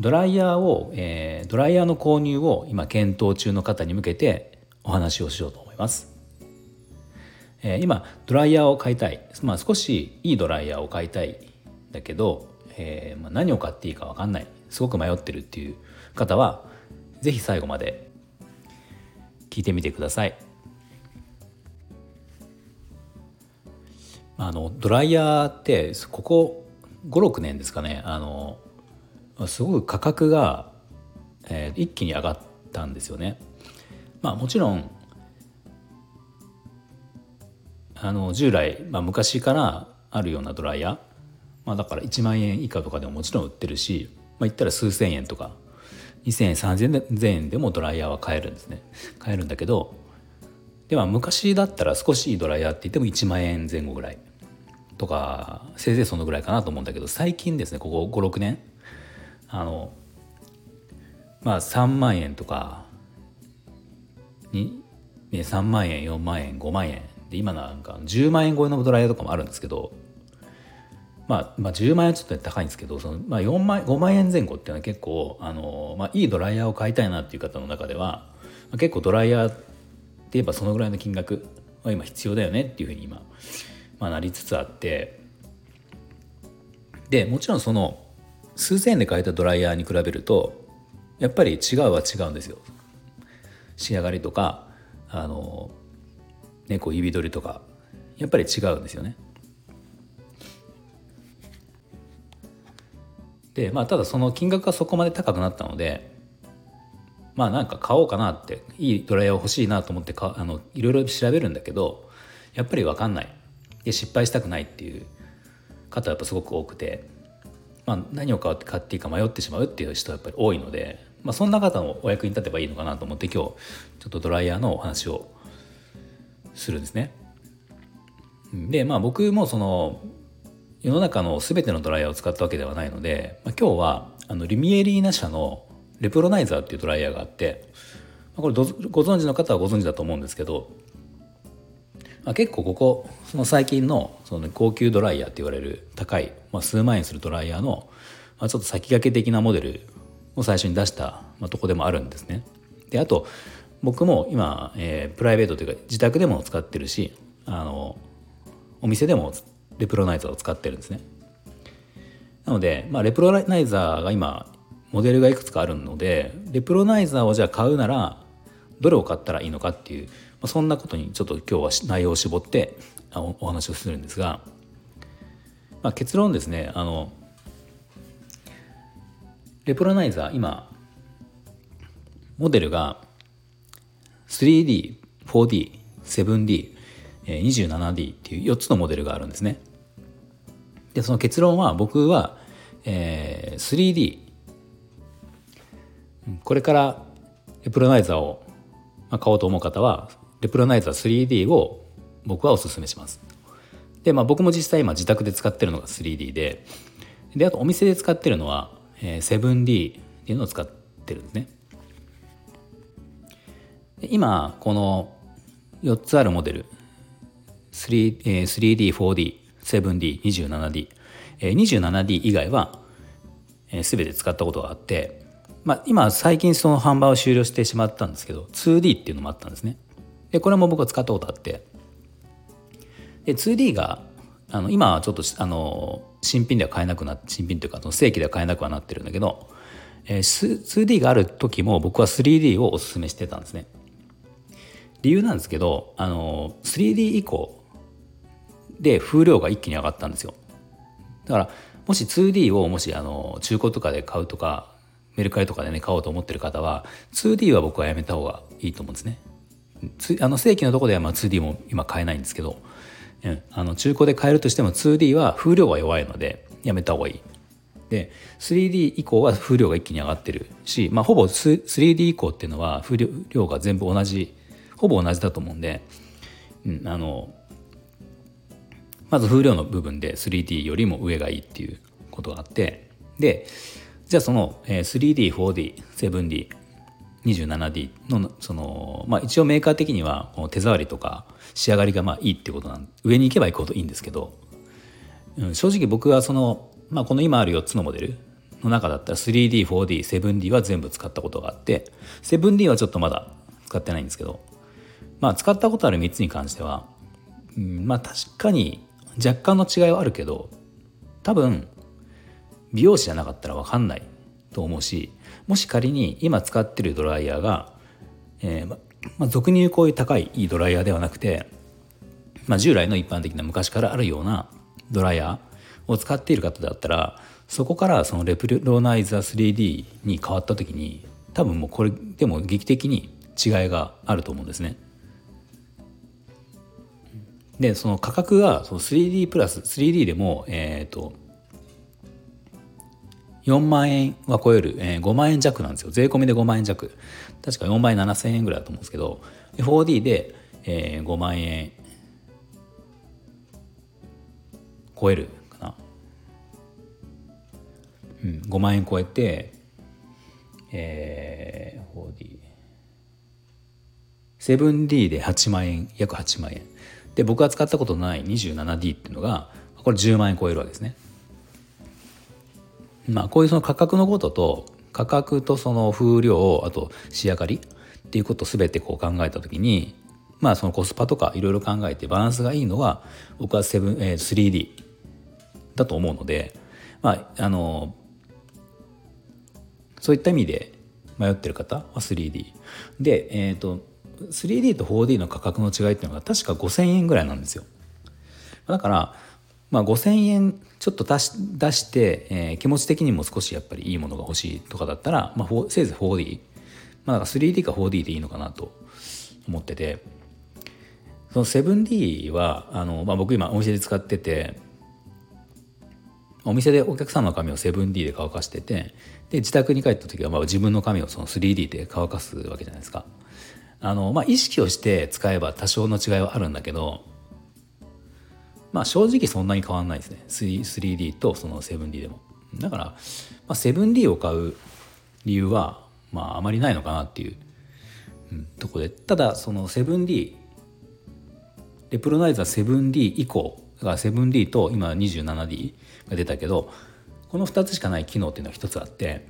ドライヤーを、えー、ドライヤーの購入を今検討中の方に向けてお話をしようと思います、えー、今ドライヤーを買いたい、まあ、少しいいドライヤーを買いたいだけど、えーまあ、何を買っていいか分かんない。すごく迷ってるっていう方は是非最後まで聞いてみてください。あのドライヤーってここ56年ですかね。あのすごく価格が、えー、一気に上がったんですよね。まあもちろんあの従来、まあ、昔からあるようなドライヤー、まあ、だから1万円以下とかでももちろん売ってるし、まあ、言ったら数千円とか2,000円3,000円でもドライヤーは買えるんですね買えるんだけどでは昔だったら少しいいドライヤーって言っても1万円前後ぐらいとかせいぜいそのぐらいかなと思うんだけど最近ですねここ56年あのまあ3万円とかに、ね、3万円4万円5万円で今なんか10万円超えのドライヤーとかもあるんですけど、まあ、まあ10万円ちょっと高いんですけどその、まあ、4万5万円前後っていうのは結構あの、まあ、いいドライヤーを買いたいなっていう方の中では、まあ、結構ドライヤーって言えばそのぐらいの金額は今必要だよねっていうふうに今、まあ、なりつつあってでもちろんその数千円で買えたドライヤーに比べるとやっぱり違うは違うんですよ。仕上がりとかあの猫指取りとかやっぱり違うんですよね。でまあただその金額がそこまで高くなったのでまあなんか買おうかなっていいドライヤー欲しいなと思ってかあのいろいろ調べるんだけどやっぱり分かんない。で失敗したくないっていう方はやっぱすごく多くて、まあ、何を買っていいか迷ってしまうっていう人はやっぱり多いのでまあ、そんな方のお役に立てばいいのかなと思って今日ちょっとドライヤーのお話をするんですね。でまあ僕もその世の中の全てのドライヤーを使ったわけではないので、まあ、今日はあのリミエリーナ社のレプロナイザーっていうドライヤーがあって、まあ、これご存知の方はご存知だと思うんですけど、まあ、結構ここその最近のその高級ドライヤーって言われる高い、まあ、数万円するドライヤーの、まあ、ちょっと先駆け的なモデルを最初に出した、まあ、とこでもあるんですね。であと僕も今、えー、プライベートというか自宅でも使ってるしあのお店でもレプロナイザーを使ってるんですね。なので、まあ、レプロナイザーが今モデルがいくつかあるのでレプロナイザーをじゃあ買うならどれを買ったらいいのかっていう、まあ、そんなことにちょっと今日は内容を絞ってお話をするんですが、まあ、結論ですねあのレプロナイザー今モデルが 3D、4D、7D、27D っていう4つのモデルがあるんですね。でその結論は僕は、えー、3D これからレプロナイザーを買おうと思う方はレプロナイザー 3D を僕はおすすめします。でまあ僕も実際今自宅で使ってるのが 3D でであとお店で使ってるのはえ 7D っていうのを使ってるんですね。今この4つあるモデル 3D、4D、7D、27D、27D 以外は全て使ったことがあって、まあ、今最近その販売を終了してしまったんですけど 2D っていうのもあったんですね。でこれも僕は使ったことあってで 2D があの今はちょっとあの新品では買えなくなって新品というかその正規では買えなくはなってるんだけど、えー、2D がある時も僕は 3D をおすすめしてたんですね。理由なんですけどあの 3D 以降で風量が一気に上がったんですよ。だからもし 2D をもしあの中古とかで買うとかメルカリとかでね買おうと思ってる方は 2D は僕はやめた方がいいと思うんですね。あの正規のとこではまあ 2D も今買えないんですけどうん、あの中古で買えるとしても 2D は風量が弱いのでやめた方がいい。で 3D 以降は風量が一気に上がってるし、まあ、ほぼ 3D 以降っていうのは風量が全部同じほぼ同じだと思うんで、うん、あのまず風量の部分で 3D よりも上がいいっていうことがあってでじゃあその 3D4D7D27D のその、まあ、一応メーカー的にはこの手触りとか仕上がりがまあいいってことなん上に行けば行くほどいいんですけど、うん、正直僕はその、まあ、この今ある4つのモデルの中だったら 3D4D7D は全部使ったことがあって 7D はちょっとまだ使ってないんですけどまあ使ったことある3つに関しては、うん、まあ確かに若干の違いはあるけど多分美容師じゃなかったら分かんないと思うしもし仮に今使ってるドライヤーが、えーままあ、俗に言うこういう高いいいドライヤーではなくて、まあ、従来の一般的な昔からあるようなドライヤーを使っている方だったらそこからそのレプロナイザー 3D に変わった時に多分もうこれでも劇的に違いがあると思うんですね。でその価格がその 3D プラス 3D でもえっ、ー、と4万円は超える、えー、5万円弱なんですよ。税込みで5万円弱。確か4万円7千円ぐらいだと思うんですけど 4D で、えー、5万円超えるかな、うん、5万円超えてえー、4D 7D で8万円約8万円。で僕が使ったことない 27D っていうのがこれ10万円超えるわけですね。まあこういうその価格のことと価格とその風量あと仕上がりっていうことを全てこう考えた時にまあそのコスパとかいろいろ考えてバランスがいいのは僕は、3D だと思うのでまああのそういった意味で迷ってる方は 3D でえっ、ー、と 3D と 4D の価格の違いっていうのが確か5,000円ぐらいなんですよ。だから、まあ、5,000円ちょっと出し出して、えー、気持ち的にも少しやっぱりいいものが欲しいとかだったら、まあ、せいぜい 4D、まあ、だから 3D か 4D でいいのかなと思っててその 7D はあの、まあ、僕今お店で使っててお店でお客さんの髪を 7D で乾かしててで自宅に帰った時はまあ自分の髪をその 3D で乾かすわけじゃないですか。あの、まあ、意識をして使えば多少の違いはあるんだけど、まあ、正直そんなに変わんないですね。3D とその 7D でも。だから、まあ、7D を買う理由は、まあ、あまりないのかなっていう、うん、とこで。ただその 7D レプロナイザー 7D 以降だから 7D と今 27D が出たけどこの2つしかない機能っていうのは1つあって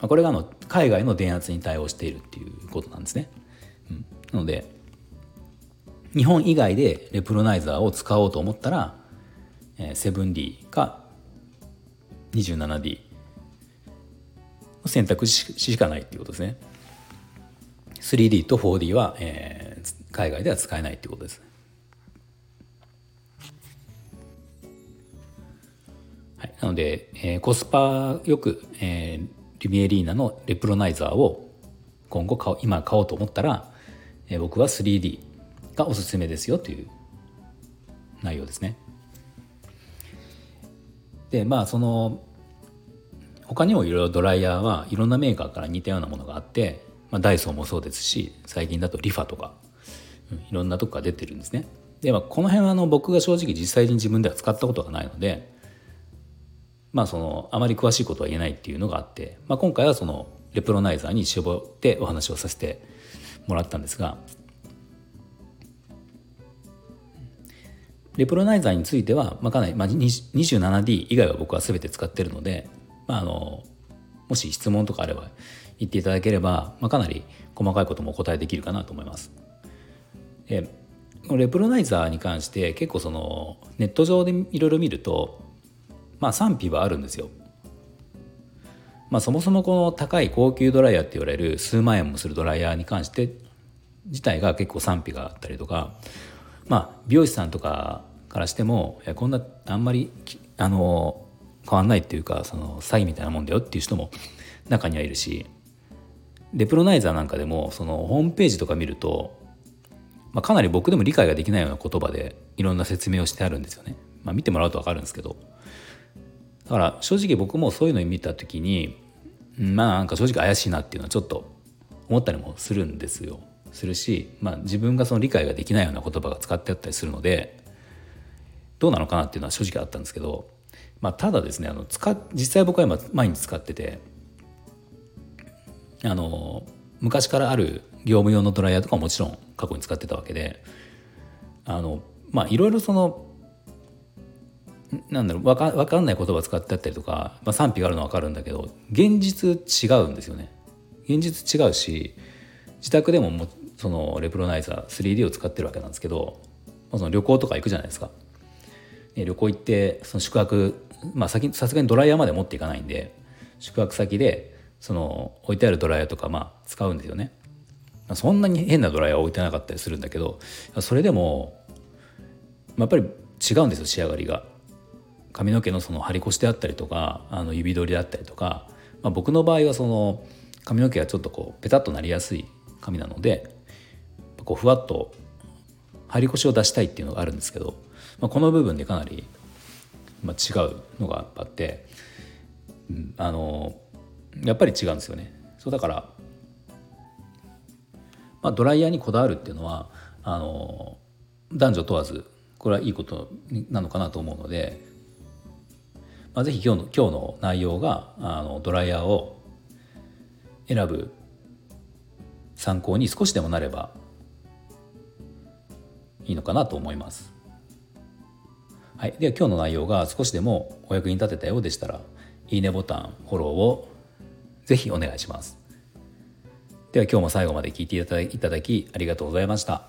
これがあの海外の電圧に対応しているっていうことなんですね。なので日本以外でレプロナイザーを使おうと思ったら 7D か 27D の選択肢しかないっていうことですね。3D と 4D は、えー、海外では使えないっていうことです、なので、えー、コスパよく、えー、リミエリーナのレプロナイザーを今後買今買おうと思ったらえ僕は 3D がおすすめですよという内容ですね。でまあその他にもいろいろドライヤーはいろんなメーカーから似たようなものがあって、まあ、ダイソーもそうですし最近だとリファとか、うん、いろんなとこから出てるんですね。で、まあ、この辺はあの僕が正直実際に自分では使ったことがないのでまあそのあまり詳しいことは言えないっていうのがあって、まあ、今回はそのレプロナイザーに絞ってお話をさせてもらったんですがレプロナイザーについては、まあ、かなり、まあ、27D 以外は僕は全て使ってるので、まあ、あのもし質問とかあれば言っていただければ、まあ、かなり細かいこともお答えできるかなと思います。えレプロナイザーに関して結構そのネット上でいろいろ見るとまあ賛否はあるんですよ。まあ、そもそもこの高い高級ドライヤーって言われる数万円もするドライヤーに関して自体が結構賛否があったりとか、まあ、美容師さんとかからしてもこんなあんまりあの変わんないっていうかその詐欺みたいなもんだよっていう人も中にはいるしレプロナイザーなんかでもそのホームページとか見ると、まあ、かなり僕でも理解ができないような言葉でいろんな説明をしてあるんですよね。まあ、見てもらうと分かるんですけどだから正直僕もそういうの見た時にまあなんか正直怪しいなっていうのはちょっと思ったりもするんですよ。するし、まあ、自分がその理解ができないような言葉が使ってあったりするのでどうなのかなっていうのは正直あったんですけど、まあ、ただですねあの使実際僕は今毎日使っててあの昔からある業務用のドライヤーとかももちろん過去に使ってたわけであのまあいろいろそのなんだろう分か分かんない言葉使ってあったりとか、まあ、賛否があるのは分かるんだけど現実違うんですよね。現実違うし自宅でももそのレプロナイザー 3D を使ってるわけなんですけど、まあ、その旅行とか行くじゃないですか。旅行行ってその宿泊まあさすがにドライヤーまで持っていかないんで宿泊先でその置いてあるドライヤーとかまあ使うんですよね。そんなに変なドライヤー置いてなかったりするんだけどそれでもまあやっぱり違うんですよ仕上がりが。髪の毛のその張り越しであったりとかあの指取りであったりとか、まあ、僕の場合はその髪の毛がちょっとこうペタッとなりやすい髪なのでこうふわっと張り腰を出したいっていうのがあるんですけど、まあ、この部分でかなり、まあ、違うのがあって、うん、あのやっぱり違うんですよね。そうだから、まあ、ドライヤーにこだわるっていうのはあの男女問わずこれはいいことなのかなと思うのでまあ、ぜひ今日の今日の内容があのドライヤーを選ぶ参考に少しでもなればいいのかなと思います。はい、では今日の内容が少しでもお役に立てたようでしたらいいねボタンフォローをぜひお願いします。では今日も最後まで聞いていただきありがとうございました。